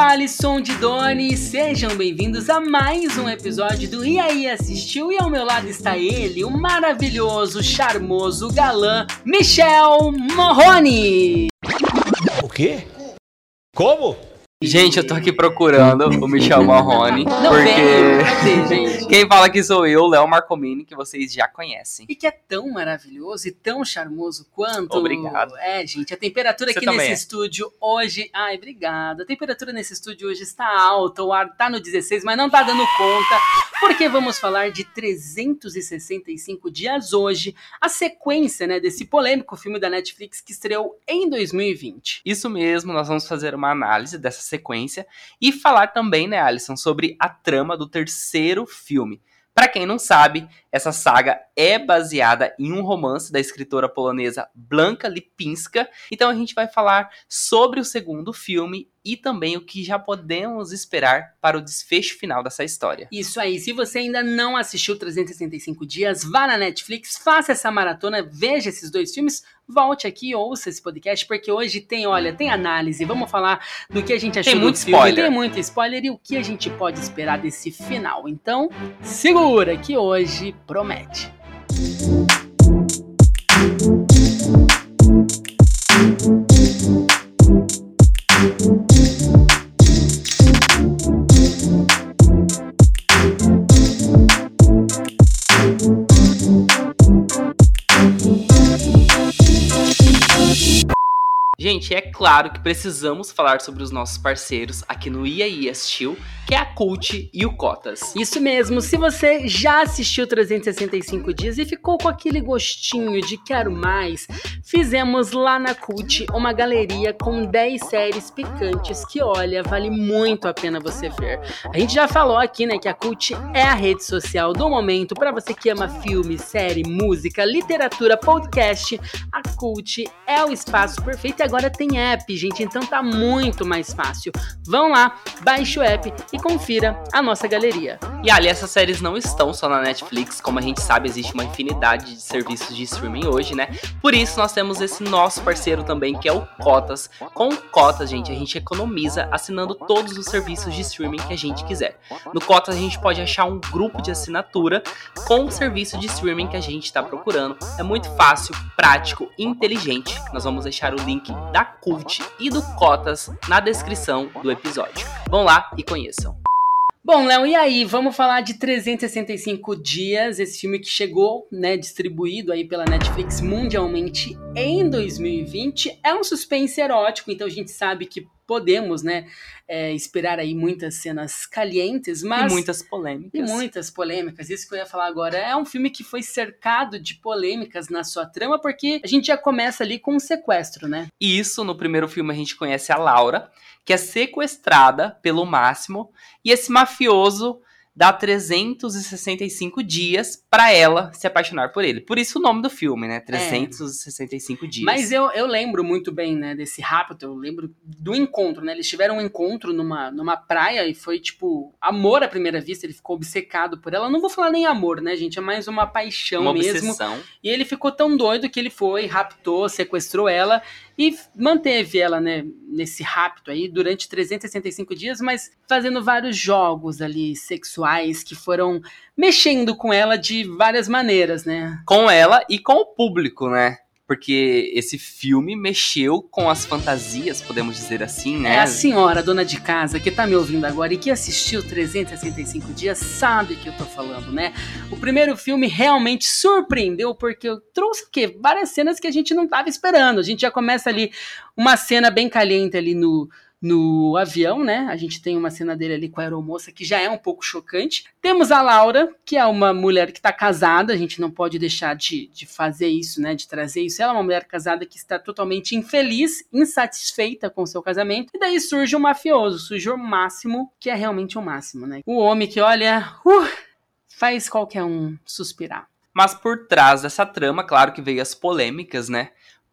Alisson de Doni, sejam bem-vindos a mais um episódio do E aí Assistiu? E ao meu lado está ele, o maravilhoso, charmoso galã Michel Morrone. O quê? Como? Gente, eu tô aqui procurando o Michel Marrone, Não porque gente? quem fala que sou eu, Léo Marcomini, que vocês já conhecem. E que é tão maravilhoso e tão charmoso quanto. Obrigado. É, gente, a temperatura Você aqui nesse é. estúdio hoje. Ai, obrigada. A temperatura nesse estúdio hoje está alta, o ar tá no 16, mas não tá dando conta, porque vamos falar de 365 dias hoje, a sequência, né, desse polêmico filme da Netflix que estreou em 2020. Isso mesmo, nós vamos fazer uma análise dessa sequência e falar também, né, Alisson, sobre a trama do terceiro filme. Pra quem não sabe, essa saga é baseada em um romance da escritora polonesa Blanka Lipinska. Então a gente vai falar sobre o segundo filme e também o que já podemos esperar para o desfecho final dessa história. Isso aí, se você ainda não assistiu 365 dias, vá na Netflix, faça essa maratona, veja esses dois filmes, volte aqui ouça esse podcast, porque hoje tem, olha, tem análise, vamos falar do que a gente achou Tem muito filme, spoiler. tem muito spoiler e o que a gente pode esperar desse final. Então, segura que hoje promete. Claro que precisamos falar sobre os nossos parceiros aqui no IAI Assistiu, que é a Cult e o Cotas. Isso mesmo, se você já assistiu 365 dias e ficou com aquele gostinho de quero mais, fizemos lá na Cult uma galeria com 10 séries picantes que, olha, vale muito a pena você ver. A gente já falou aqui, né, que a Cult é a rede social do momento para você que ama filme, série, música, literatura, podcast. A Cult é o espaço perfeito e agora tem app, gente, então tá muito mais fácil. Vão lá, baixe o app e confira a nossa galeria. E ali, essas séries não estão só na Netflix, como a gente sabe, existe uma infinidade de serviços de streaming hoje, né? Por isso, nós temos esse nosso parceiro também, que é o Cotas. Com o Cotas, gente, a gente economiza assinando todos os serviços de streaming que a gente quiser. No Cotas, a gente pode achar um grupo de assinatura com o serviço de streaming que a gente está procurando. É muito fácil, prático inteligente. Nós vamos deixar o link da Cult e do Cotas na descrição do episódio. Vão lá e conheçam. Bom, Léo, e aí? Vamos falar de 365 dias, esse filme que chegou, né, distribuído aí pela Netflix mundialmente em 2020. É um suspense erótico, então a gente sabe que podemos, né, é, esperar aí muitas cenas calientes, mas E muitas polêmicas. e muitas polêmicas. Isso que eu ia falar agora. É um filme que foi cercado de polêmicas na sua trama, porque a gente já começa ali com um sequestro, né? E isso, no primeiro filme, a gente conhece a Laura, que é sequestrada pelo Máximo, e esse mafioso dá 365 dias pra ela se apaixonar por ele. Por isso o nome do filme, né? 365 dias. Mas eu, eu lembro muito bem, né, desse rapto, eu lembro do encontro, né? Eles tiveram um encontro numa, numa praia e foi, tipo, amor à primeira vista, ele ficou obcecado por ela. Não vou falar nem amor, né, gente? É mais uma paixão uma mesmo. obsessão. E ele ficou tão doido que ele foi, raptou, sequestrou ela e manteve ela, né, nesse rapto aí durante 365 dias, mas fazendo vários jogos ali sexuais que foram mexendo com ela de várias maneiras, né? Com ela e com o público, né? Porque esse filme mexeu com as fantasias, podemos dizer assim, né? É a senhora, dona de casa, que tá me ouvindo agora e que assistiu 365 dias, sabe que eu tô falando, né? O primeiro filme realmente surpreendeu porque eu trouxe o quê? Várias cenas que a gente não tava esperando. A gente já começa ali uma cena bem caliente ali no no avião, né? A gente tem uma cena dele ali com a aeromoça que já é um pouco chocante. Temos a Laura, que é uma mulher que está casada, a gente não pode deixar de, de fazer isso, né? De trazer isso. Ela é uma mulher casada que está totalmente infeliz, insatisfeita com seu casamento. E daí surge o mafioso, surge o máximo, que é realmente o máximo, né? O homem que, olha, uh, faz qualquer um suspirar. Mas por trás dessa trama, claro que veio as polêmicas, né?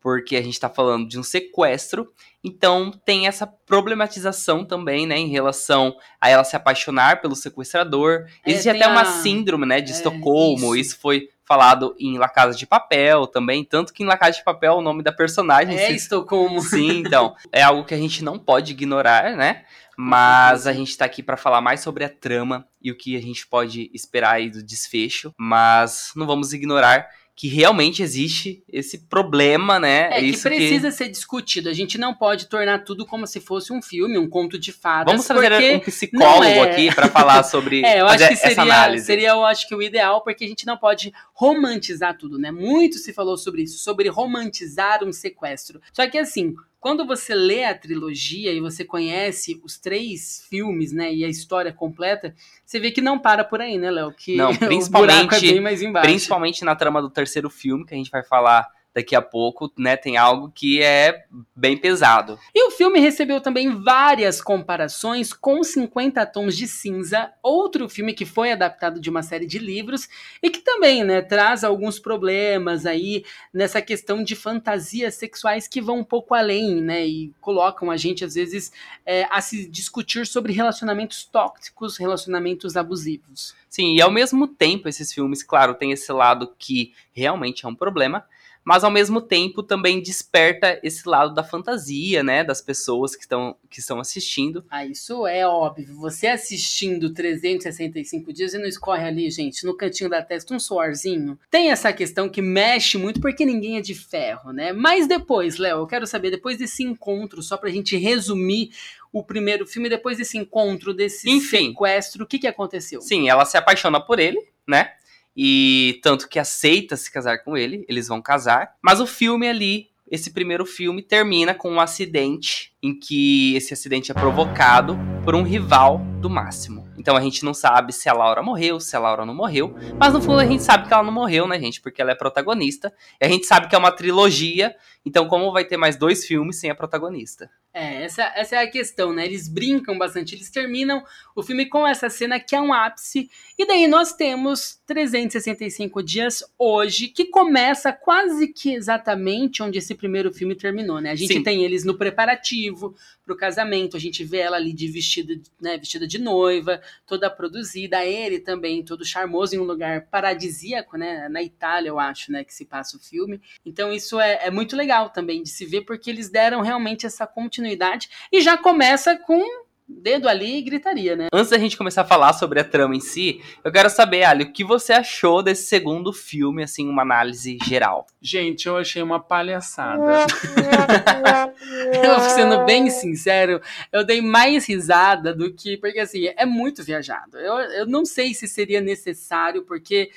Porque a gente tá falando de um sequestro, então tem essa problematização também, né, em relação a ela se apaixonar pelo sequestrador. É, Existe até uma a- síndrome, né, de é, Estocolmo, isso. isso. foi falado em La Casa de Papel também, tanto que em La Casa de Papel o nome da personagem É se Estocolmo. Sim, então. É algo que a gente não pode ignorar, né? Mas a gente tá aqui para falar mais sobre a trama e o que a gente pode esperar aí do desfecho. Mas não vamos ignorar que realmente existe esse problema, né? É, Isso que precisa ser discutido. A gente não pode tornar tudo como se fosse um filme, um conto de fadas. Vamos trazer um psicólogo é. aqui para falar sobre É, eu acho que essa seria, análise. seria, eu acho que o ideal, porque a gente não pode romantizar tudo, né? Muito se falou sobre isso, sobre romantizar um sequestro. Só que assim, quando você lê a trilogia e você conhece os três filmes, né, e a história completa, você vê que não para por aí, né, Léo? Que Não, o buraco é principalmente- bem mais embaixo. Principalmente na trama do terceiro filme, que a gente vai falar daqui a pouco, né? Tem algo que é bem pesado. E o filme recebeu também várias comparações com 50 Tons de Cinza, outro filme que foi adaptado de uma série de livros e que também, né, traz alguns problemas aí nessa questão de fantasias sexuais que vão um pouco além, né, e colocam a gente às vezes é, a se discutir sobre relacionamentos tóxicos, relacionamentos abusivos. Sim, e ao mesmo tempo, esses filmes, claro, tem esse lado que realmente é um problema, mas ao mesmo tempo também desperta esse lado da fantasia, né? Das pessoas que estão que estão assistindo. Ah, isso é óbvio. Você assistindo 365 dias e não escorre ali, gente, no cantinho da testa um suorzinho. Tem essa questão que mexe muito porque ninguém é de ferro, né? Mas depois, Léo, eu quero saber, depois desse encontro, só pra gente resumir o primeiro filme, depois desse encontro, desse Enfim. sequestro, o que que aconteceu? Sim, ela se apaixona por ele, né? E tanto que aceita se casar com ele, eles vão casar. Mas o filme ali, esse primeiro filme, termina com um acidente em que esse acidente é provocado por um rival do Máximo. Então a gente não sabe se a Laura morreu, se a Laura não morreu. Mas no fundo a gente sabe que ela não morreu, né, gente? Porque ela é protagonista. E a gente sabe que é uma trilogia. Então, como vai ter mais dois filmes sem a protagonista? É, essa, essa é a questão, né? Eles brincam bastante, eles terminam o filme com essa cena que é um ápice. E daí nós temos 365 dias hoje, que começa quase que exatamente onde esse primeiro filme terminou, né? A gente Sim. tem eles no preparativo pro casamento, a gente vê ela ali de vestida, né, vestida de noiva, toda produzida, ele também todo charmoso em um lugar paradisíaco, né? Na Itália, eu acho, né, que se passa o filme. Então isso é, é muito legal também de se ver, porque eles deram realmente essa continuidade e já começa com dedo ali e gritaria, né? Antes da gente começar a falar sobre a trama em si, eu quero saber, Ali, o que você achou desse segundo filme, assim, uma análise geral? Gente, eu achei uma palhaçada. Eu sendo bem sincero, eu dei mais risada do que. Porque assim, é muito viajado. Eu, eu não sei se seria necessário, porque.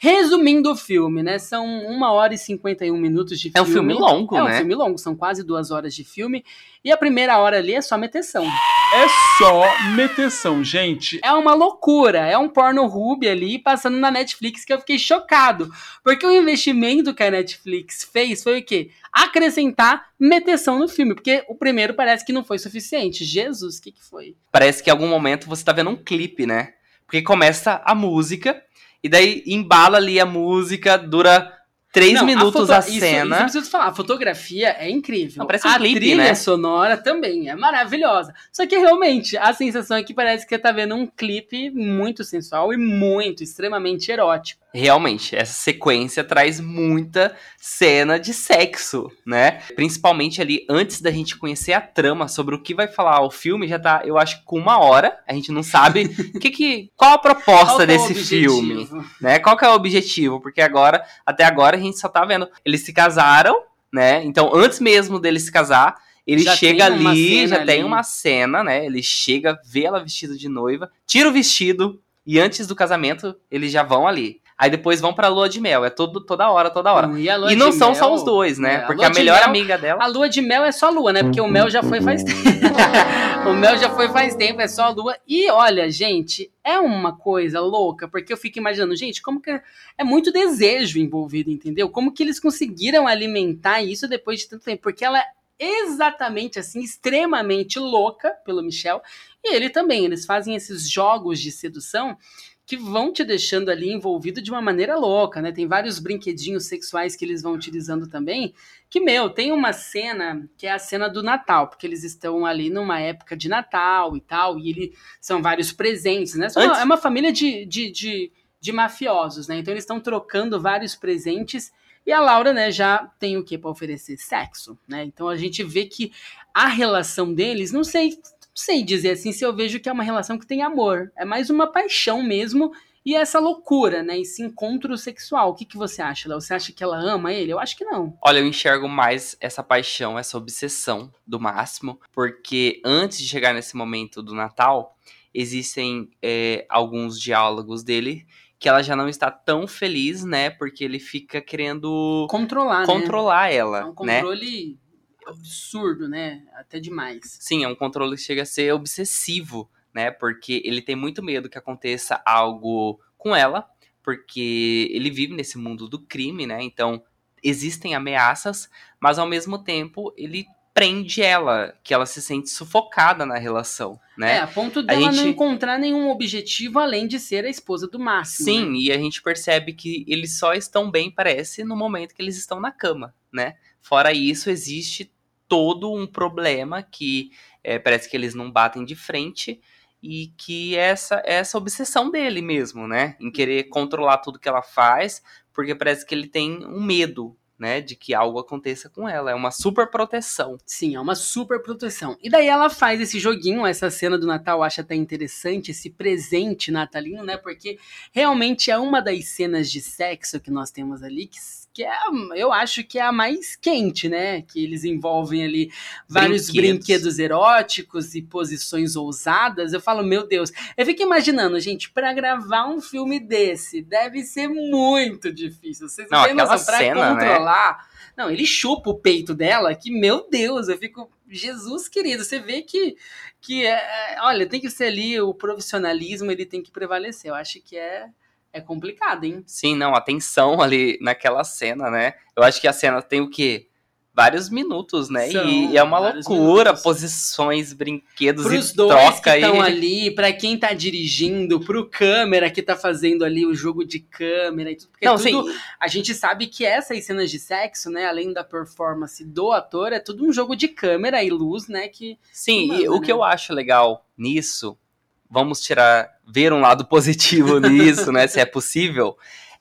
Resumindo o filme, né? São uma hora e 51 minutos de É um filme. filme longo, É um né? filme longo, são quase duas horas de filme. E a primeira hora ali é só meteção. É só meteção, gente. É uma loucura. É um porno ruby ali passando na Netflix que eu fiquei chocado. Porque o investimento que a Netflix fez foi o quê? Acrescentar meteção no filme. Porque o primeiro parece que não foi suficiente. Jesus, o que, que foi? Parece que em algum momento você tá vendo um clipe, né? Porque começa a música, e daí embala ali a música, dura três Não, minutos foto- a, isso- cena. Isso eu preciso falar. A fotografia é incrível. Não, parece um a clipe, trilha né? sonora também é maravilhosa. Só que realmente a sensação é que parece que você tá vendo um clipe muito sensual e muito, extremamente erótico. Realmente, essa sequência traz muita cena de sexo, né? Principalmente ali antes da gente conhecer a trama sobre o que vai falar o filme, já tá, eu acho, com uma hora. A gente não sabe o que que, qual a proposta Qual é desse filme, né? Qual que é o objetivo? Porque agora, até agora, a gente só tá vendo. Eles se casaram, né? Então, antes mesmo deles se casar, ele Já chega tem ali, já tem ali. uma cena, né? Ele chega, vê ela vestida de noiva, tira o vestido, e antes do casamento, eles já vão ali. Aí depois vão pra lua de mel. É todo, toda hora, toda hora. E, a E não são mel- só os dois, né? é, Porque lua a melhor mel- amiga dela. A lua de mel é só lua, né? Porque o mel já foi faz tempo. o mel já foi faz tempo, é só lua. E olha, gente, é uma coisa louca, porque eu fico imaginando, gente, como que é muito desejo envolvido, entendeu? Como que eles conseguiram alimentar isso depois de tanto tempo? Porque ela é exatamente assim, extremamente louca pelo Michel. E ele também, eles fazem esses jogos de sedução que vão te deixando ali envolvido de uma maneira louca, né? Tem vários brinquedinhos sexuais que eles vão utilizando também. Que, meu, tem uma cena que é a cena do Natal, porque eles estão ali numa época de Natal e tal, e ele são vários presentes, né? É uma família de, de, de, de mafiosos, né? Então eles estão trocando vários presentes. E a Laura, né, já tem o que para oferecer? Sexo, né? Então a gente vê que a relação deles, não sei sei dizer assim se eu vejo que é uma relação que tem amor. É mais uma paixão mesmo e essa loucura, né? Esse encontro sexual. O que, que você acha, Léo? Você acha que ela ama ele? Eu acho que não. Olha, eu enxergo mais essa paixão, essa obsessão do Máximo, porque antes de chegar nesse momento do Natal, existem é, alguns diálogos dele que ela já não está tão feliz, né? Porque ele fica querendo Controlar, né? controlar É ela, um né? Absurdo, né? Até demais. Sim, é um controle que chega a ser obsessivo, né? Porque ele tem muito medo que aconteça algo com ela, porque ele vive nesse mundo do crime, né? Então existem ameaças, mas ao mesmo tempo ele prende ela, que ela se sente sufocada na relação, É, né? a ponto dela não gente- encontrar nenhum objetivo além de ser a esposa do Máximo. Sim, né? e a gente percebe que eles só estão bem, parece, no momento que eles estão na cama, né? Fora isso, existe todo um problema que é, parece que eles não batem de frente e que essa essa obsessão dele mesmo, né? Em querer controlar tudo que ela faz, porque parece que ele tem um medo, né? De que algo aconteça com ela. É uma super proteção. Sim, é uma super proteção. E daí ela faz esse joguinho, essa cena do Natal, eu acho até interessante, esse presente natalino, né? Porque realmente é uma das cenas de sexo que nós temos ali, que, que é, eu acho que é a mais quente, né? Que eles envolvem ali vários Brinquedos. brinquedos eróticos e posições ousadas. Eu falo, meu Deus. Eu fico imaginando, gente, pra gravar um filme desse, deve ser muito difícil. Vocês Não, têm aquela noção, pra cena, né? Controlar. Não, ele chupa o peito dela, que, meu Deus, eu fico. Jesus querido, você vê que, que é, é, olha, tem que ser ali o profissionalismo, ele tem que prevalecer. Eu acho que é, é complicado, hein? Sim, não, a tensão ali naquela cena, né? Eu acho que a cena tem o quê? Vários minutos, né? São e, é uma loucura, minutos. posições, brinquedos Pros e dois troca que estão aí. ali, pra quem tá dirigindo, pro câmera que tá fazendo ali o jogo de câmera e tudo. Porque Não, tudo, sim, a gente sabe que essas cenas de sexo, né, além da performance do ator, é tudo um jogo de câmera e luz, né, que sim, manda, e o né? que eu acho legal nisso, vamos tirar, ver um lado positivo nisso, né? Se é possível.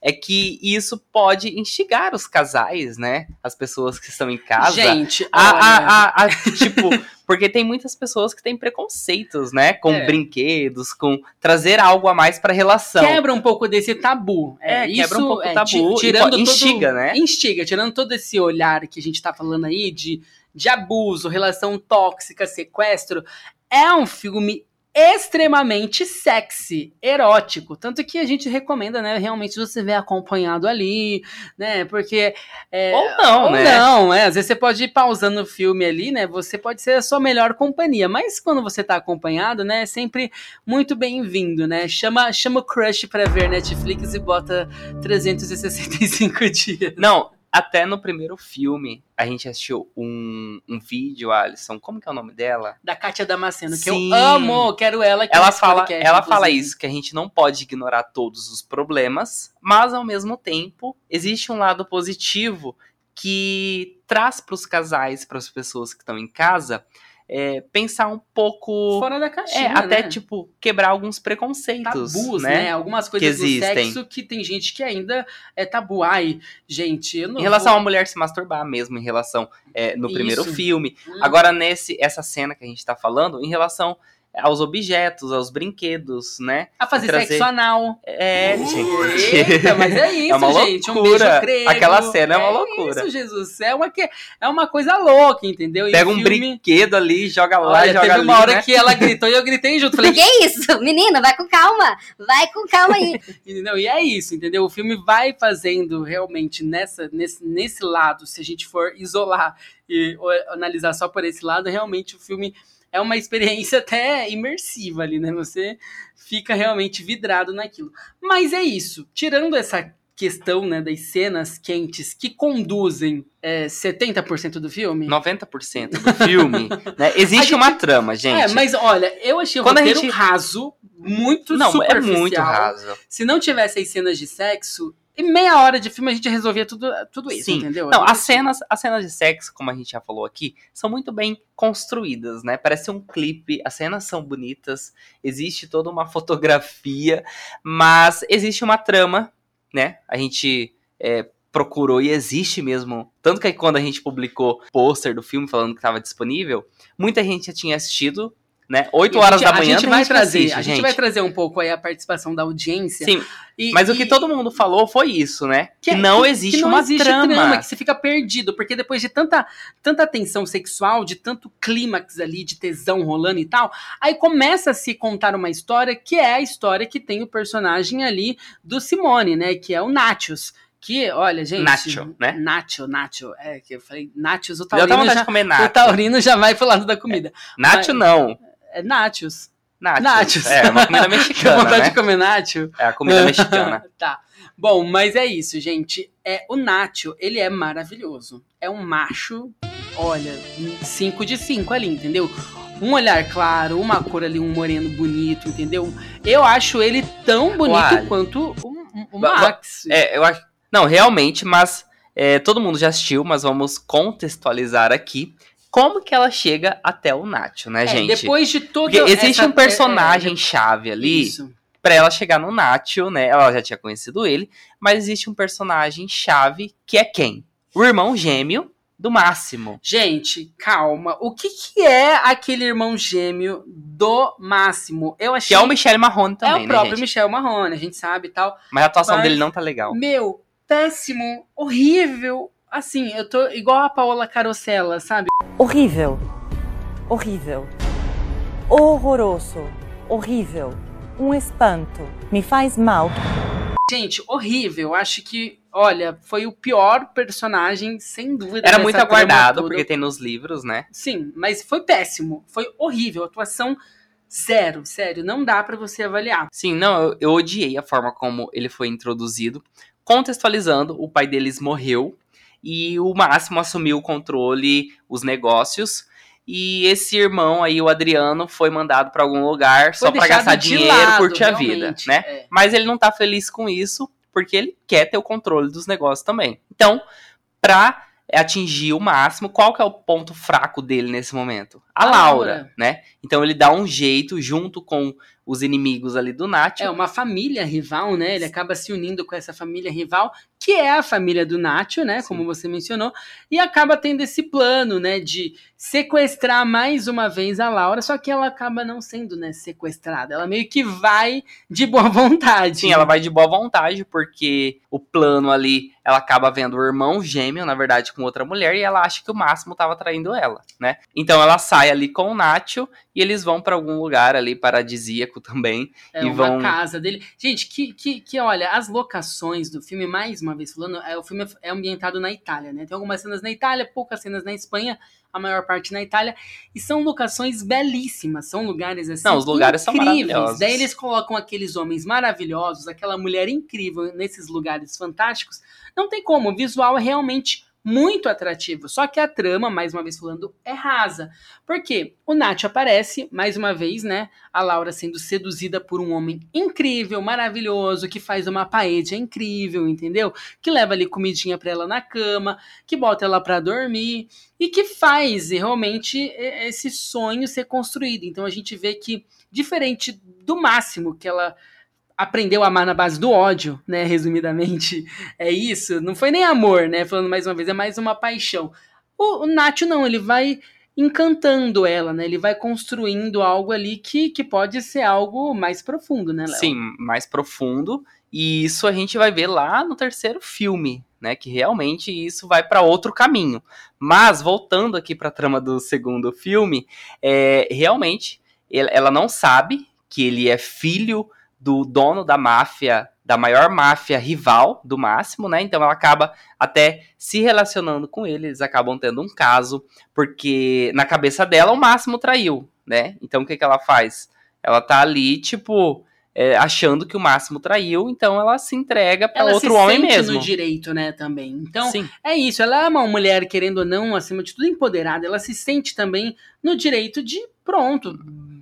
É que isso pode instigar os casais, né? As pessoas que estão em casa. Gente, A, a, a, a- tipo, porque tem muitas pessoas que têm preconceitos, né? Com É. brinquedos, com trazer algo a mais pra relação. quebra um pouco desse tabu. É, quebra um pouco o é, tabu ti- e tirando po- instiga, todo, né? Instiga, tirando todo esse olhar que a gente tá falando aí de, de abuso, relação tóxica, sequestro, é um filme extremamente sexy, erótico, tanto que a gente recomenda, né, realmente você ver acompanhado ali, né, porque é, Ou não, ou né? não, é. Às vezes você pode ir pausando o filme ali, né? Você pode ser a sua melhor companhia. Mas quando você tá acompanhado, né? É sempre muito bem-vindo, né? Chama, chama o crush pra ver Netflix e bota 365 dias. Não, até no primeiro filme, a gente assistiu um, um vídeo, Alisson. Como que é o nome dela? Da Kátia Damasceno, que Sim. eu amo, quero ela aqui Ela fala, podcast, ela fala inclusive. isso, que a gente não pode ignorar todos os problemas, mas ao mesmo tempo, existe um lado positivo que traz para os casais, para as pessoas que estão em casa, é, pensar um pouco. Fora da É, caixinha, até né? tipo, quebrar alguns preconceitos. tabus, né? né? Algumas coisas que do existem. sexo que tem gente que ainda é tabu. Ai, gente, Em relação vou... à mulher se masturbar mesmo, em relação é, no primeiro Isso. filme. Hum. Agora, nesse essa cena que a gente tá falando, em relação aos objetos, aos brinquedos, né? a fazer trazer- sexo anal. É, gente. Eita, mas é isso, É uma gente. Um loucura. beijo grego. Aquela cena é uma loucura. Isso, Jesus. É uma, que- é uma coisa louca, entendeu? E Pega o um filme- brinquedo ali, joga lá, Olha, joga teve ali. uma hora né? que ela gritou e eu gritei junto. Falei, Que isso? Menina, vai com calma. Vai com calma aí. entendeu? E é isso, entendeu? O filme vai fazendo realmente nessa, nesse, nesse lado, se a gente for isolar e analisar só por esse lado, realmente o filme é uma experiência até imersiva ali, né? Você fica realmente vidrado naquilo. Mas é isso. Tirando essa questão né, das cenas quentes que conduzem é, 70% do filme. 90% do filme, né? Existe gente- uma trama, gente. É, mas olha, eu achei o Quando a roteiro gente- raso, muito não, é superficial. muito raso. Se não tivesse as cenas de sexo, em meia hora de filme a gente resolvia tudo, tudo isso, Sim. entendeu? Não, as cenas, as cenas de sexo, como a gente já falou aqui, são muito bem construídas, né? Parece um clipe, as cenas são bonitas, existe toda uma fotografia, mas existe uma trama, né? A gente é, procurou e existe mesmo. Tanto que quando a gente publicou o pôster do filme falando que estava disponível, muita gente já tinha assistido né? 8 E a horas gente- da manhã a gente vai que trazer, assiste, a gente vai trazer um pouco aí a participação da audiência. Sim, E- mas o e- que todo mundo falou foi isso, né? Que, é- não existe que não uma existe trama. que você fica perdido, porque depois de tanta, tanta tensão sexual, de tanto clímax ali, de tesão rolando e tal, aí começa a se contar uma história que é a história que tem o personagem ali do Simone, né? Que é o Nachos. Que, olha, gente. Nacho, né? Nacho, Nacho. É, que eu falei Nachos, o Eu tava taurino, vontade já, de comer o nacho. taurino já vai pro lado da comida. Nacho mas- não. É Nachos. Nachos. Nachos. É, uma comida mexicana, vontade né? de comer Nacho. É a comida mexicana. tá. Bom, mas é isso, gente. É, o Nacho, ele é maravilhoso. É um macho, olha, 5 de 5 ali, entendeu? Um olhar claro, uma cor ali, um moreno bonito, entendeu? Eu acho ele tão bonito Olha. quanto o, o- Max. É, eu acho. Não, realmente, mas é, todo mundo já assistiu, mas vamos contextualizar aqui como que ela chega até o Nacho, né, É, gente? depois de todo Porque existe essa- um personagem é, chave é, ali Isso. pra ela chegar no Nacho, né? Ela já tinha conhecido ele, mas existe um personagem chave que é quem? O irmão gêmeo do Máximo. Gente, calma. O que, que é aquele irmão gêmeo do Máximo? Eu achei. Que é o Michele Marrone É também, o né, próprio gente? Michel Marrone, a gente sabe e tal. Mas a atuação Mas- dele não tá legal. Meu, péssimo, horrível. Assim, eu tô igual a Paola Carosella, sabe? Horrível. Horrível. Horroroso. Horrível. Um espanto. Me faz mal. Gente, horrível. Acho que, olha, foi o pior personagem, sem dúvida. Era muito aguardado, porque tem nos livros, né? Sim, mas foi péssimo. Foi horrível. Atuação zero, sério. Não dá pra você avaliar. Sim, não, eu, eu odiei a forma como ele foi introduzido. Contextualizando, o pai deles morreu e o Máximo assumiu o controle, os negócios. E esse irmão aí, o Adriano, foi mandado pra algum lugar só Foi pra deixado gastar dinheiro, lado, curtir a vida, né? é. Mas ele não tá feliz com isso, porque ele quer ter o controle dos negócios também. Então, pra atingir o máximo, qual que é o ponto fraco dele nesse momento? A, A Laura, Laura. né? Então ele dá um jeito, junto com os inimigos ali do Nath, É uma família rival, né? Ele acaba se unindo com essa família rival, que é a família do Nacho, né? Sim. Como você mencionou, e acaba tendo esse plano, né? De sequestrar mais uma vez a Laura, só que ela acaba não sendo, né? Sequestrada. Ela meio que vai de boa vontade. Sim, ela vai de boa vontade, porque o plano ali, ela acaba vendo o irmão gêmeo, na verdade, com outra mulher, e ela acha que o Máximo tava traindo ela, né? Então ela sai ali com o Nacho e eles vão pra algum lugar ali paradisíaco também. É e uma vão- casa dele. Gente, que, que, que olha, as locações do filme, mais uma vez falando, é, o filme é ambientado na Itália, né? Tem algumas cenas na Itália, poucas cenas na Espanha, a maior parte na Itália, e são locações belíssimas, são lugares assim. Não, os lugares são incríveis. maravilhosos. Daí eles colocam aqueles homens maravilhosos, aquela mulher incrível nesses lugares fantásticos. Não tem como, o visual é realmente muito atrativo. Só que a trama, mais uma vez falando, é rasa. Por quê? O Nacho aparece, mais uma vez, né? A Laura sendo seduzida por um homem incrível, maravilhoso, que faz uma paella incrível, entendeu? Que leva ali comidinha pra ela na cama, que bota ela pra dormir e que faz realmente esse sonho ser construído. Então a gente vê que, diferente do máximo que ela aprendeu a amar na base do ódio, né? Resumidamente, é isso. Não foi nem amor, né? Falando mais uma vez, é mais uma paixão. O, o Nacho não, ele vai encantando ela, né? Ele vai construindo algo ali que, que pode ser algo mais profundo, né, Léo? Sim, mais profundo. E isso a gente vai ver lá no terceiro filme, né? Que realmente isso vai para outro caminho. Mas voltando aqui para a trama do segundo filme, é, realmente ela não sabe que ele é filho do dono da máfia, da maior máfia rival do Máximo, né? Então ela acaba até se relacionando com ele, eles acabam tendo um caso, porque na cabeça dela o Máximo traiu, né? Então o que, que ela faz? Ela tá ali, tipo, é, achando que o Máximo traiu, então ela se entrega pra Ela outro se homem sente mesmo. no direito, né, também. Então, Sim. é isso. Ela é uma mulher, querendo ou não, acima de tudo, empoderada. Ela se sente também no direito de, pronto.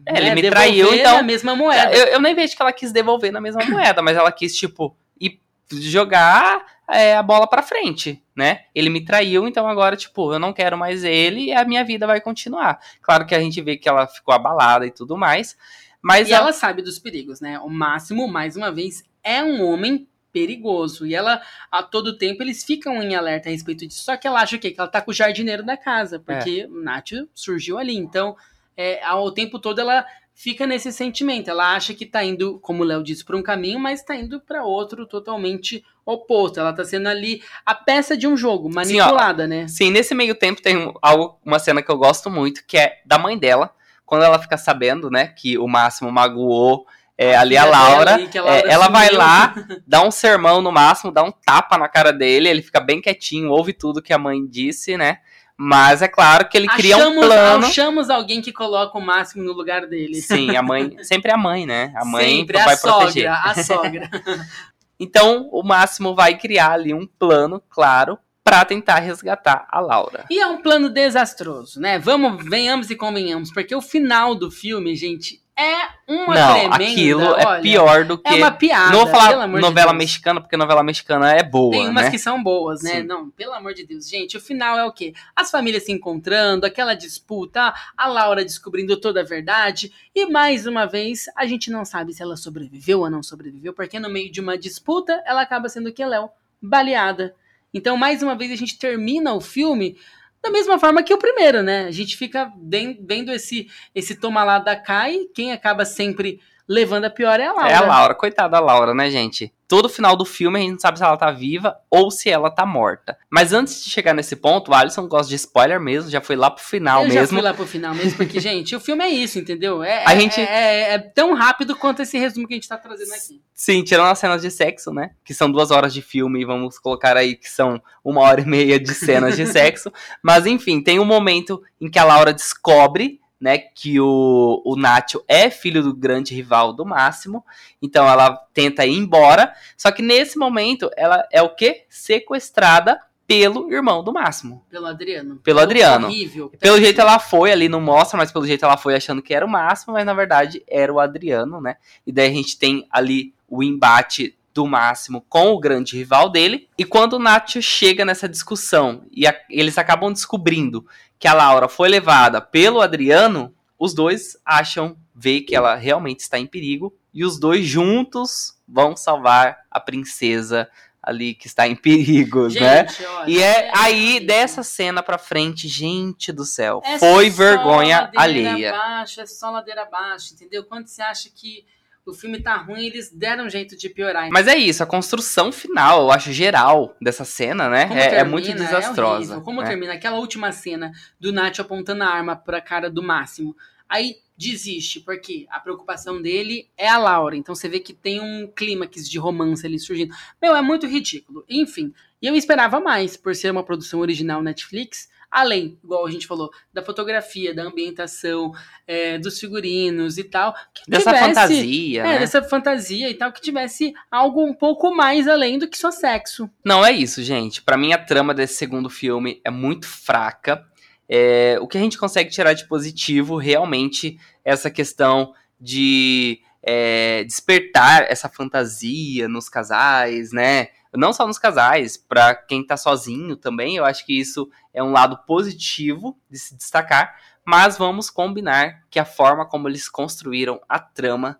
É, ele me devolver traiu, então- na mesma moeda. Eu, eu nem vejo que ela quis devolver na mesma moeda, mas ela quis, tipo, ir jogar é, a bola pra frente, né? Ele me traiu, então agora, tipo, eu não quero mais ele e a minha vida vai continuar. Claro que a gente vê que ela ficou abalada e tudo mais, mas E ela- ela sabe dos perigos, né? O Máximo, mais uma vez, é um homem perigoso. E ela, a todo tempo, eles ficam em alerta a respeito disso. Só que ela acha o quê? Que ela tá com o jardineiro da casa, porque o Nacho surgiu ali. Então, é, ao tempo todo ela fica nesse sentimento. Ela acha que tá indo, como o Léo disse, para um caminho, mas tá indo para outro totalmente oposto. Ela tá sendo ali a peça de um jogo, manipulada, né? Sim, nesse meio tempo tem um- algo, uma cena que eu gosto muito, que é da mãe dela, quando ela fica sabendo, né, que o Máximo magoou é, ali a Laura, aí, que a Laura é, ela vai lá, dá um sermão no Máximo, dá um tapa na cara dele, ele fica bem quietinho, ouve tudo que a mãe disse, né, mas é claro que ele cria um Achamos, plano... achamos alguém que coloca o máximo no lugar dele. Sim, a mãe, sempre a mãe, né, a mãe Sempre vai a sogra, proteger. a sogra. Então, o Máximo vai criar ali um plano, claro, pra tentar resgatar a Laura. E é um plano desastroso, né? Vamos, venhamos e convenhamos, porque o final do filme, gente, é uma Não, tremenda. aquilo é olha, pior do que. É uma piada. não vou falar de novela Deus. mexicana, porque novela mexicana é boa, Tem umas né? que são boas, né? Sim. Não, pelo amor de Deus. Gente, o final é o quê? As famílias se encontrando, aquela disputa, a Laura descobrindo toda a verdade. E mais uma vez, a gente não sabe se ela sobreviveu ou não sobreviveu, porque no meio de uma disputa, ela acaba sendo o que, Léo? Baleada. Então, mais uma vez, a gente termina o filme da mesma forma que o primeiro, né? A gente fica vendo esse, esse toma lá da e quem acaba sempre levando a pior é a Laura. É a Laura, coitada da Laura, né, gente? Todo final do filme a gente não sabe se ela tá viva ou se ela tá morta. Mas antes de chegar nesse ponto, o Alisson gosta de spoiler mesmo, já foi lá pro final eu já mesmo. fui lá pro final mesmo, porque, gente, o filme é isso, entendeu? É, A é- gente- é, é tão rápido quanto esse resumo que a gente tá trazendo aqui. Sim, tirando as cenas de sexo, né? Que são duas horas de filme, e vamos colocar aí que são uma hora e meia de cenas de sexo. Mas enfim, tem um momento em que a Laura descobre, né, que o, o Nacho é filho do grande rival do Máximo. Então ela tenta ir embora. Só que nesse momento ela é o quê? Sequestrada pelo irmão do Máximo. Pelo Adriano. Pelo Adriano. Horrível. Pelo jeito ela foi, ali não mostra, mas pelo jeito ela foi achando que era o máximo, mas na verdade era o Adriano, né? E daí a gente tem ali o embate do máximo com o grande rival dele. E quando o Nacho chega nessa discussão e a- eles acabam descobrindo que a Laura foi levada pelo Adriano, os dois acham ver que ela realmente está em perigo e os dois juntos vão salvar a princesa ali que está em perigos, né? Gente, olha, E é aí, horrível. dessa cena pra frente, gente do céu, É foi só vergonha ladeira alheia. Abaixo, é só ladeira abaixo, entendeu? Quando você acha que o filme tá ruim, eles deram um jeito de piorar. Mas é isso, a construção final, eu acho geral dessa cena, né? É, é termina, muito é desastrosa. horrível. Como né? termina aquela última cena do Nath apontando a arma pra cara do Máximo. Aí desiste, porque a preocupação dele é a Laura. Então você vê que tem um clímax de romance ali surgindo. Meu, é muito ridículo. Enfim, e eu esperava mais por ser uma produção original Netflix. Além, igual a gente falou, da fotografia, da ambientação, é, dos figurinos e tal. Dessa tivesse- fantasia, É, né? dessa fantasia e tal, que tivesse algo um pouco mais além do que só sexo. Não é isso, gente. Pra mim, a trama desse segundo filme é muito fraca. É, o que a gente consegue tirar de positivo, realmente, é essa questão de é, despertar essa fantasia nos casais, né? Não só nos casais, pra quem tá sozinho também, eu acho que isso é um lado positivo de se destacar. Mas vamos combinar que a forma como eles construíram a trama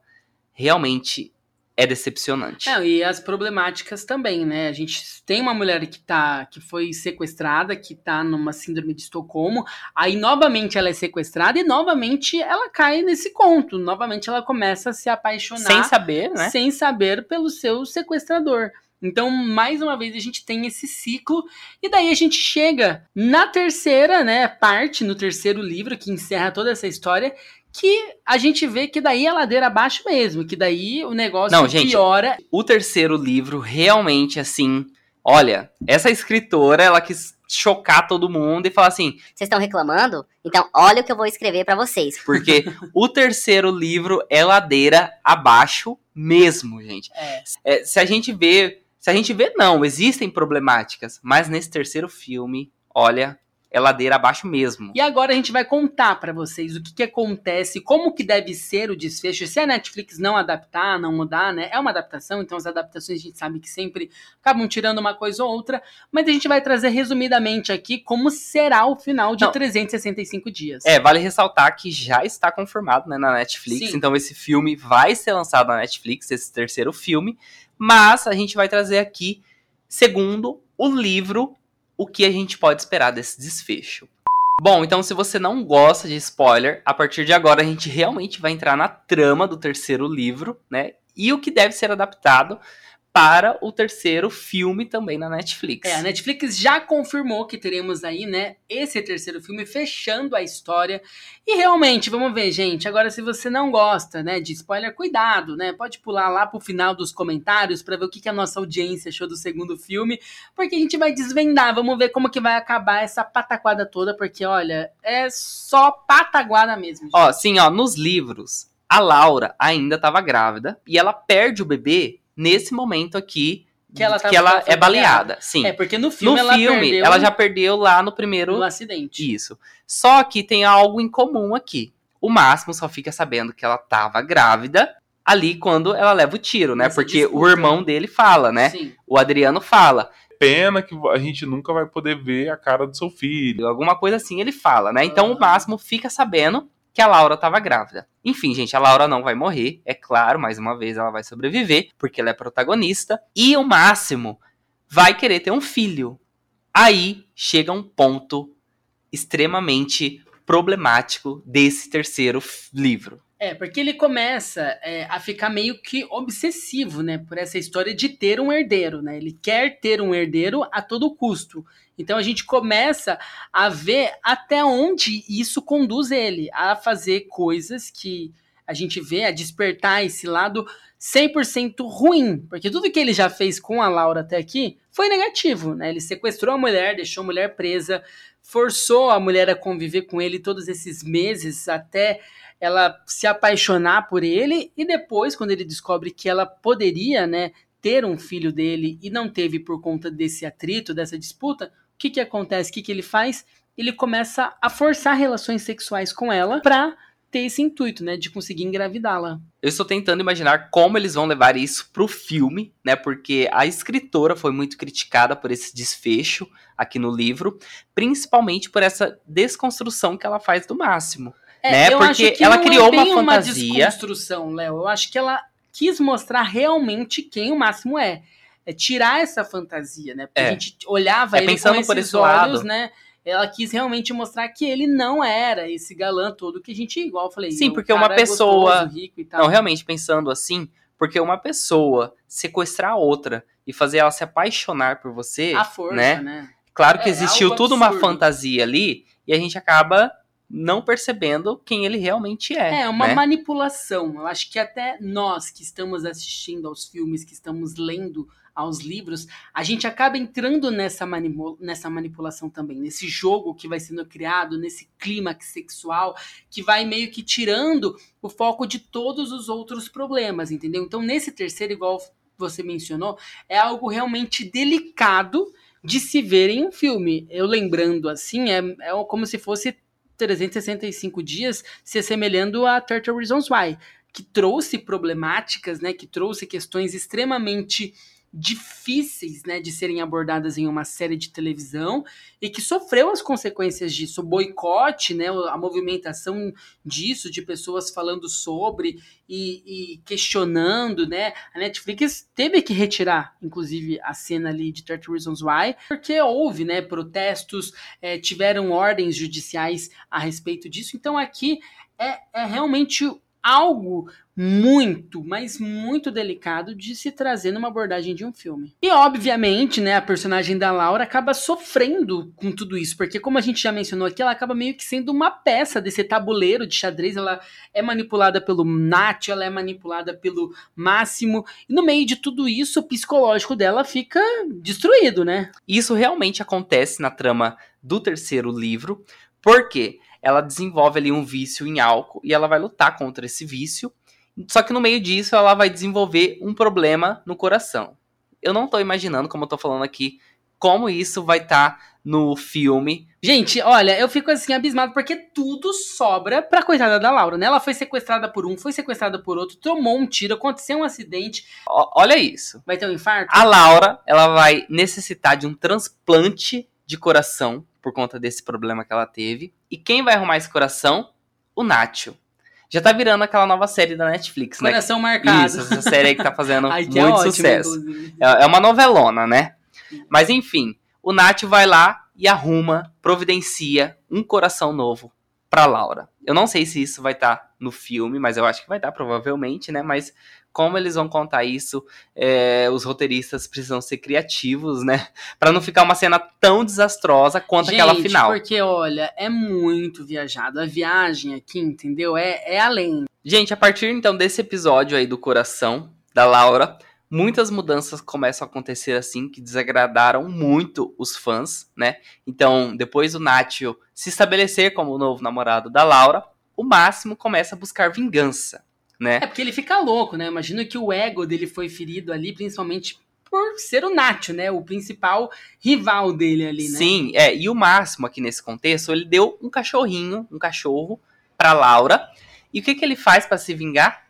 realmente é decepcionante. É, e as problemáticas também, né? A gente tem uma mulher que tá que foi sequestrada, que tá numa síndrome de Estocolmo, aí novamente ela é sequestrada e novamente ela cai nesse conto, novamente ela começa a se apaixonar Sem saber, né? sem saber pelo seu sequestrador. Então, mais uma vez, a gente tem esse ciclo, e daí a gente chega na terceira, né, parte, no terceiro livro, que encerra toda essa história, que a gente vê que daí é ladeira abaixo mesmo, que daí o negócio Não, gente, piora. o terceiro livro realmente assim, olha, essa escritora, ela quis chocar todo mundo e falar assim, Vocês estão reclamando? Então, olha o que eu vou escrever pra vocês. porque o terceiro livro é ladeira abaixo mesmo, gente. É. É, se a gente vê, se a gente vê não, existem problemáticas, mas nesse terceiro filme, olha, é ladeira abaixo mesmo. E agora a gente vai contar pra vocês o que, que acontece, como que deve ser o desfecho. Se a Netflix não adaptar, não mudar, né? É uma adaptação, então as adaptações a gente sabe que sempre acabam tirando uma coisa ou outra. Mas a gente vai trazer resumidamente aqui como será o final de Não. 365 dias. É, vale ressaltar que já está confirmado né, na Netflix, Sim. então esse filme vai ser lançado na Netflix, esse terceiro filme, mas a gente vai trazer aqui, segundo o livro, o que a gente pode esperar desse desfecho. Bom, então se você não gosta de spoiler, a partir de agora a gente realmente vai entrar na trama do terceiro livro, né? E o que deve ser adaptado para o terceiro filme também na Netflix. É, a Netflix já confirmou que teremos aí, né, esse terceiro filme fechando a história. E realmente, vamos ver, gente. Agora, se você não gosta, né, de spoiler, cuidado, né? Pode pular lá pro final dos comentários para ver o que, que a nossa audiência achou do segundo filme, porque a gente vai desvendar. Vamos ver como que vai acabar essa pataquada toda, porque olha, é só pataguada mesmo. Ó, sim, ó, nos livros, a Laura ainda estava grávida e ela perde o bebê nesse momento aqui Que ela tá- que ela é baleada. Sim. É, porque no filme, no ela, filme, perdeu ela já perdeu lá no primeiro no acidente. Isso. Só que tem algo em comum aqui. O Máximo só fica sabendo que ela tava grávida ali quando ela leva o tiro, né? Nessa Porque disputa, o irmão dele fala, né? Sim. O Adriano fala. Pena que a gente nunca vai poder ver a cara do seu filho. Alguma coisa assim ele fala, né? Então o Aham. Máximo fica sabendo que a Laura tava grávida. Enfim, gente, a Laura não vai morrer, é claro, mais uma vez ela vai sobreviver, porque ela é protagonista. E o Máximo vai querer ter um filho. Aí chega um ponto extremamente problemático desse terceiro livro. É, porque ele começa é, a ficar meio que obsessivo, né, por essa história de ter um herdeiro, né? Ele quer ter um herdeiro a todo custo. Então a gente começa a ver até onde isso conduz ele a fazer coisas que a gente vê, a despertar esse lado 100% ruim, porque tudo que ele já fez com a Laura até aqui foi negativo, né? Ele sequestrou a mulher, deixou a mulher presa, forçou a mulher a conviver com ele todos esses meses até ela se apaixonar por ele e depois, quando ele descobre que ela poderia, né, ter um filho dele e não teve por conta desse atrito, dessa disputa, o que que acontece? O que que ele faz? Ele começa a forçar relações sexuais com ela pra ter esse intuito, né, de conseguir engravidá-la. Eu estou tentando imaginar como eles vão levar isso pro filme, né? Porque a escritora foi muito criticada por esse desfecho aqui no livro, principalmente por essa desconstrução que ela faz do máximo. Né? eu Porque acho que ela não criou é uma fantasia. Uma desconstrução, Léo. Eu acho que ela quis mostrar realmente quem o Máximo é. É tirar essa fantasia, né? Porque É. a gente olhava É, ele pensando com por esses esse olhos, lado. né? Ela quis realmente mostrar que ele não era esse galã todo que a gente, igual eu falei. Sim, o porque uma é pessoa- gostoso, rico e tal. Não, realmente pensando assim, porque uma pessoa sequestrar a outra e fazer ela se apaixonar por você, A força, né? né? Claro que É, existiu algo tudo uma absurdo. fantasia ali e a gente acaba não percebendo quem ele realmente é. É, uma né? manipulação. Eu acho que até nós que estamos assistindo aos filmes, que estamos lendo aos livros, a gente acaba entrando nessa, nessa manipulação também, nesse jogo que vai sendo criado, nesse clímax sexual, que vai meio que tirando o foco de todos os outros problemas, entendeu? Então, nesse terceiro, igual você mencionou, é algo realmente delicado de se ver em um filme. Eu lembrando assim, é, é como se fosse 365 dias se assemelhando a 30 Reasons Why, que trouxe problemáticas, né, que trouxe questões extremamente difíceis, né, de serem abordadas em uma série de televisão e que sofreu as consequências disso, o boicote, né, a movimentação disso, de pessoas falando sobre e, e questionando, né, a Netflix teve que retirar, inclusive, a cena ali de 30 Reasons Why, porque houve, né, protestos, eh, tiveram ordens judiciais a respeito disso, então aqui é, é realmente algo muito, mas muito delicado de se trazer numa abordagem de um filme. E obviamente, né, a personagem da Laura acaba sofrendo com tudo isso, porque como a gente já mencionou aqui, ela acaba meio que sendo uma peça desse tabuleiro de xadrez, ela é manipulada pelo Nath, ela é manipulada pelo Máximo, e no meio de tudo isso, o psicológico dela fica destruído, né? Isso realmente acontece na trama do terceiro livro, porque ela desenvolve ali um vício em álcool e ela vai lutar contra esse vício. Só que no meio disso ela vai desenvolver um problema no coração. Eu não tô imaginando, como eu tô falando aqui, como isso vai estar no filme. Gente, olha, eu fico assim abismado porque tudo sobra pra coitada da Laura, né? Ela foi sequestrada por um, foi sequestrada por outro, tomou um tiro, aconteceu um acidente, Ó, olha isso. vai ter um infarto. A Laura, ela vai necessitar de um transplante de coração por conta desse problema que ela teve. E quem vai arrumar esse coração? O Nacho. Já tá virando aquela nova série da Netflix, né? Coração marcado. Isso, essa série aí que tá fazendo Ai, que muito é ótimo, sucesso. inclusive. É uma novelona, né? Mas enfim, o Nath vai lá e arruma, providencia um coração novo pra Laura. Eu não sei se isso vai estar no filme, mas eu acho que vai estar provavelmente, né? Mas como eles vão contar isso, é, os roteiristas precisam ser criativos, né? Pra não ficar uma cena tão desastrosa quanto Gente, aquela final. porque, olha, é muito viajado. A viagem aqui, entendeu? É, é além. Gente, a partir então desse episódio aí do coração da Laura, muitas mudanças começam a acontecer assim que desagradaram muito os fãs, né? Então, depois do Nacho se estabelecer como o novo namorado da Laura, o Máximo começa a buscar vingança, né? É porque ele fica louco, né? Imagino que o ego dele foi ferido ali, principalmente por ser o Nacho, né? O principal rival dele ali, né? Sim, é, e o Máximo aqui nesse contexto, ele deu um cachorrinho, um cachorro pra Laura. E o que que ele faz pra se vingar?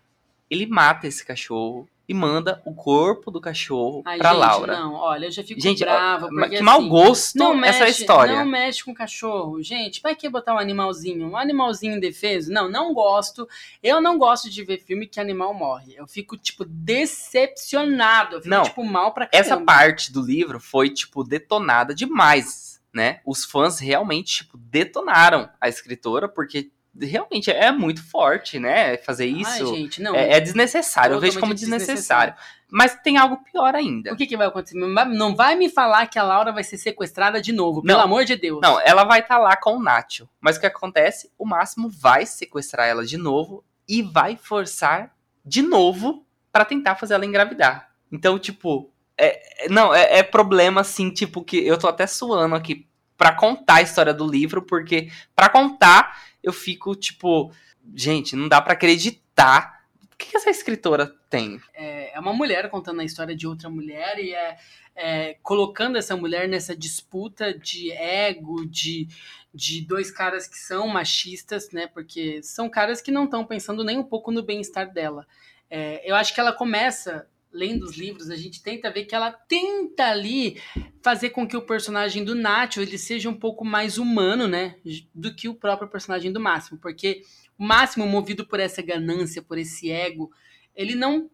Ele mata esse cachorro e manda o corpo do cachorro Ai, pra gente, Laura. Não, olha, eu já fico Gente, brava. Porque, que mau assim, gosto não mexe, essa história. Não mexe com cachorro. Gente, pra que botar um animalzinho? Um animalzinho indefeso? Não, não gosto. Eu não gosto de ver filme que animal morre. Eu fico, tipo, decepcionado. Eu fico, Não, tipo, mal pra caramba. Essa parte do livro foi, tipo, detonada demais, né? Os fãs realmente, tipo, detonaram a escritora, porque realmente é muito forte, né? Fazer Ai, isso gente, não. é, é desnecessário. Eu vejo como Totalmente desnecessário. Mas tem algo pior ainda. O que, que vai acontecer? Não vai- me falar que a Laura vai ser sequestrada de novo, pelo Não. amor de Deus. Não, ela vai estar lá com o Nacho. Mas o que acontece? O Máximo vai sequestrar ela de novo e vai forçar de novo pra tentar fazer ela engravidar. Então, tipo, é, é- não, é, é problema assim, tipo, que eu tô até suando aqui pra contar a história do livro, porque pra contar eu fico, tipo, gente, não dá pra acreditar. O que, essa escritora tem? É uma mulher contando a história de outra mulher e é, é, colocando essa mulher nessa disputa de ego, de, de dois caras que são machistas, né? Porque são caras que não estão pensando nem um pouco no bem-estar dela. É, eu acho que ela começa, lendo os livros, a gente tenta ver que ela tenta ali fazer com que o personagem do Nacho ele seja um pouco mais humano, né? Do que o próprio personagem do Máximo. Porque o Máximo, movido por essa ganância, por esse ego, ele não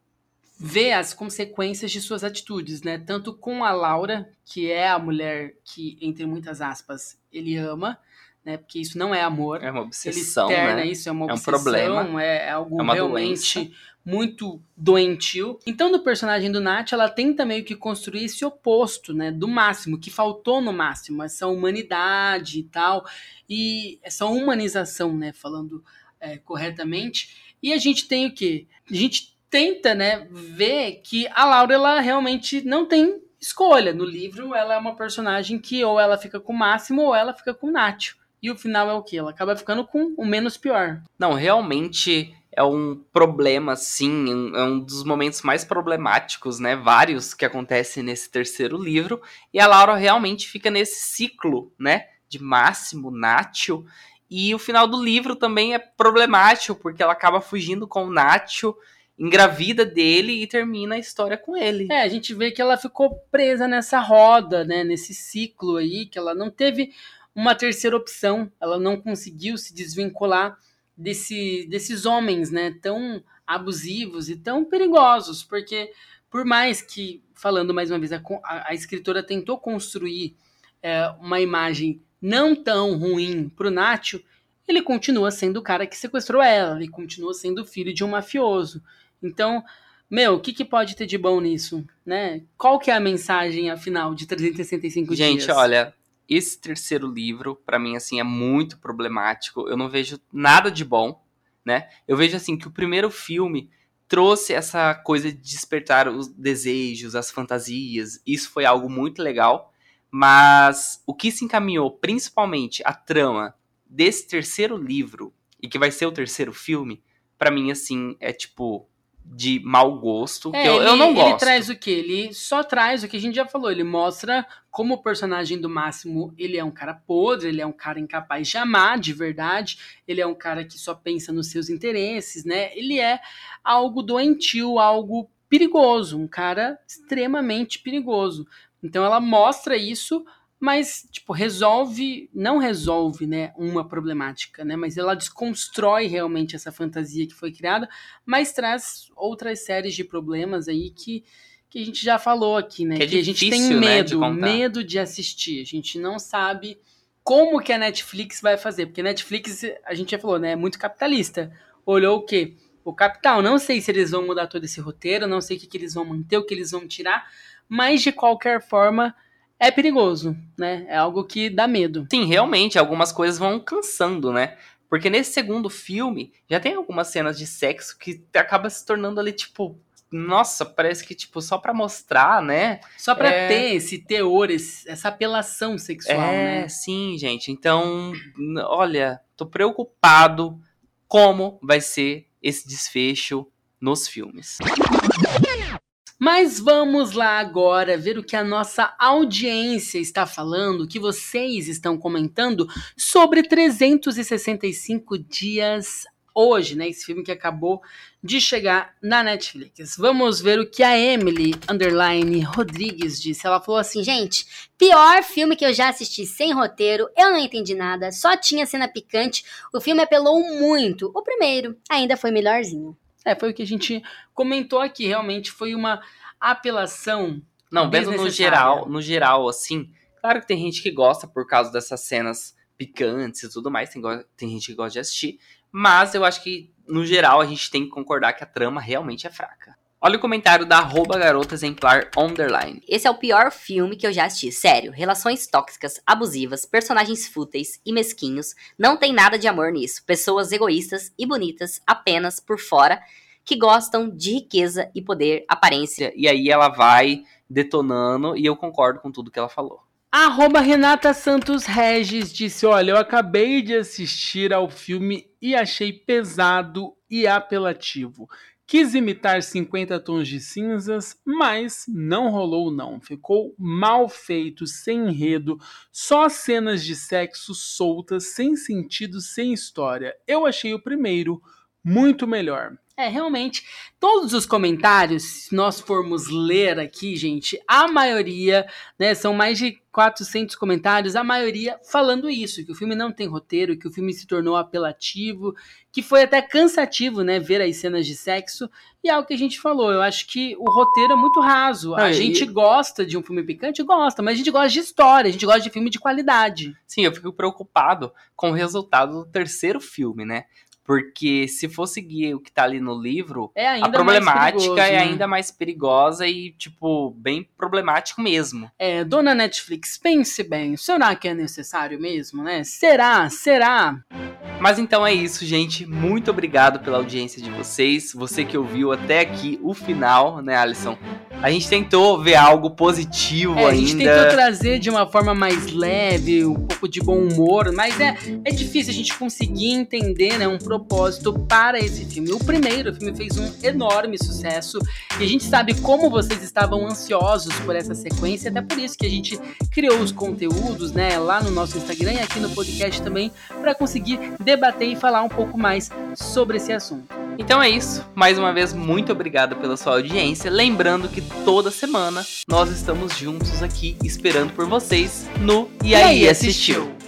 vê as consequências de suas atitudes, né? Tanto com a Laura, que é a mulher que, entre muitas aspas, ele ama, né? Porque isso não é amor. É uma Ele obsessão, externa né? isso, é uma É um problema. é algo É realmente muito doentio. Então, no personagem do Nath, ela tenta meio que construir esse oposto, né? Do máximo, que faltou no máximo, essa humanidade e tal, e essa humanização, né? Falando é, corretamente. E a gente tem o quê? A gente tenta, né, ver que a Laura, ela realmente não tem escolha. No livro, ela é uma personagem que ou ela fica com o Máximo ou ela fica com o Nacho. E o final é o quê? Ela acaba ficando com o menos pior. Não, realmente é um problema, sim, um- é um dos momentos mais problemáticos, né? Vários que acontecem nesse terceiro livro. E a Laura realmente fica nesse ciclo, né? De Máximo, Nacho. E o final do livro também é problemático, porque ela acaba fugindo com o Nacho, engravida dele e termina a história com ele. É, a gente vê que ela ficou presa nessa roda, né? Nesse ciclo aí, que ela não teve uma terceira opção. Ela não conseguiu se desvincular desse, desses homens, né? Tão abusivos e tão perigosos. Porque, por mais que, falando mais uma vez, a, a- escritora tentou construir é, uma imagem não tão ruim pro Nacho, ele continua sendo o cara que sequestrou ela. Ele continua sendo filho de um mafioso. Então, meu, o que, que pode ter de bom nisso, né? Qual que é a mensagem, afinal, de 365 Gente, dias? olha, esse terceiro livro, pra mim, assim, é muito problemático. Eu não vejo nada de bom, né? Eu vejo, assim, que o primeiro filme trouxe essa coisa de despertar os desejos, as fantasias. Isso foi algo muito legal. Mas o que se encaminhou, principalmente a trama desse terceiro livro, e que vai ser o terceiro filme, pra mim, assim, é tipo de mau gosto. É, que eu, ele, eu não gosto. Ele traz o quê? Ele só traz o que a gente já falou. Ele mostra como o personagem do Máximo, ele é um cara podre, ele é um cara incapaz de amar de verdade, ele é um cara que só pensa nos seus interesses, né? Ele é algo doentio, algo perigoso, um cara extremamente perigoso. Então ela mostra isso, mas tipo resolve, não resolve, né, uma problemática, né, mas ela desconstrói realmente essa fantasia que foi criada, mas traz outras séries de problemas aí que que a gente já falou aqui, né? Que é a gente tem difícil, né, de medo, medo de assistir. A gente não sabe como que a Netflix vai fazer, porque a Netflix, a gente já falou, né, é muito capitalista. Olhou o quê? O capital. Não sei se eles vão mudar todo esse roteiro, não sei o que, que eles vão manter, o que eles vão tirar, mas de qualquer forma é perigoso, né? É algo que dá medo. Sim, realmente, algumas coisas vão cansando, né? Porque nesse segundo filme, já tem algumas cenas de sexo que acaba se tornando ali, tipo, nossa, parece que, tipo, só pra mostrar, né? Só pra É. ter esse teor, esse- essa apelação sexual, é, né? sim, gente. Então, olha, tô preocupado como vai ser esse desfecho nos filmes. Mas vamos lá agora ver o que a nossa audiência está falando, o que vocês estão comentando sobre 365 dias hoje, né? Esse filme que acabou de chegar na Netflix. Vamos ver o que a Emily Underline Rodrigues disse. Ela falou assim: gente, pior filme que eu já assisti sem roteiro, eu não entendi nada, só tinha cena picante, o filme apelou muito. O primeiro ainda foi melhorzinho. É, foi o que a gente comentou aqui. Realmente foi uma apelação. Não, vendo no geral, no geral, assim, claro que tem gente que gosta por causa dessas cenas picantes e tudo mais, tem, tem gente que gosta de assistir, mas eu acho que, no geral, a gente tem que concordar que a trama realmente é fraca. Olha o comentário da arroba garota exemplar underline. Esse é o pior filme que eu já assisti. Sério, relações tóxicas, abusivas, personagens fúteis e mesquinhos. Não tem nada de amor nisso. Pessoas egoístas e bonitas apenas por fora que gostam de riqueza e poder, aparência. E aí ela vai detonando e eu concordo com tudo que ela falou. Arroba Renata Santos Regis disse: Olha, eu acabei de assistir ao filme e achei pesado e apelativo. Quis imitar 50 tons de cinzas, mas não rolou não. Ficou mal feito, sem enredo, só cenas de sexo soltas, sem sentido, sem história. Eu achei o primeiro muito melhor. É, realmente, todos os comentários, se nós formos ler aqui, gente, a maioria, né, são mais de 400 comentários, a maioria falando isso, que o filme não tem roteiro, que o filme se tornou apelativo, que foi até cansativo, né, ver as cenas de sexo, e é o que a gente falou, eu acho que o roteiro é muito raso. A e- gente gosta de um filme picante, gosta, mas a gente gosta de história, a gente gosta de filme de qualidade. Sim, eu fico preocupado com o resultado do terceiro filme, né? Porque se for seguir o que tá ali no livro, É ainda a problemática perigoso, é né? ainda mais perigosa e, tipo, bem problemático mesmo. É, dona Netflix, pense bem, será que é necessário mesmo, né? Será? Será? Mas então é isso, gente. Muito obrigado pela audiência de vocês. Você que ouviu até aqui o final, né, Alisson? A gente tentou ver algo positivo É, a ainda. gente tentou trazer de uma forma mais leve, um pouco de bom humor, mas é, é difícil a gente conseguir entender né, um propósito para esse filme. O primeiro filme fez um enorme sucesso e a gente sabe como vocês estavam ansiosos por essa sequência, até por isso que a gente criou os conteúdos né, lá no nosso Instagram e aqui no podcast também, para conseguir debater e falar um pouco mais sobre esse assunto. Então é isso. Mais uma vez, muito obrigado pela sua audiência. Lembrando que toda semana nós estamos juntos aqui esperando por vocês no E aí, assistiu?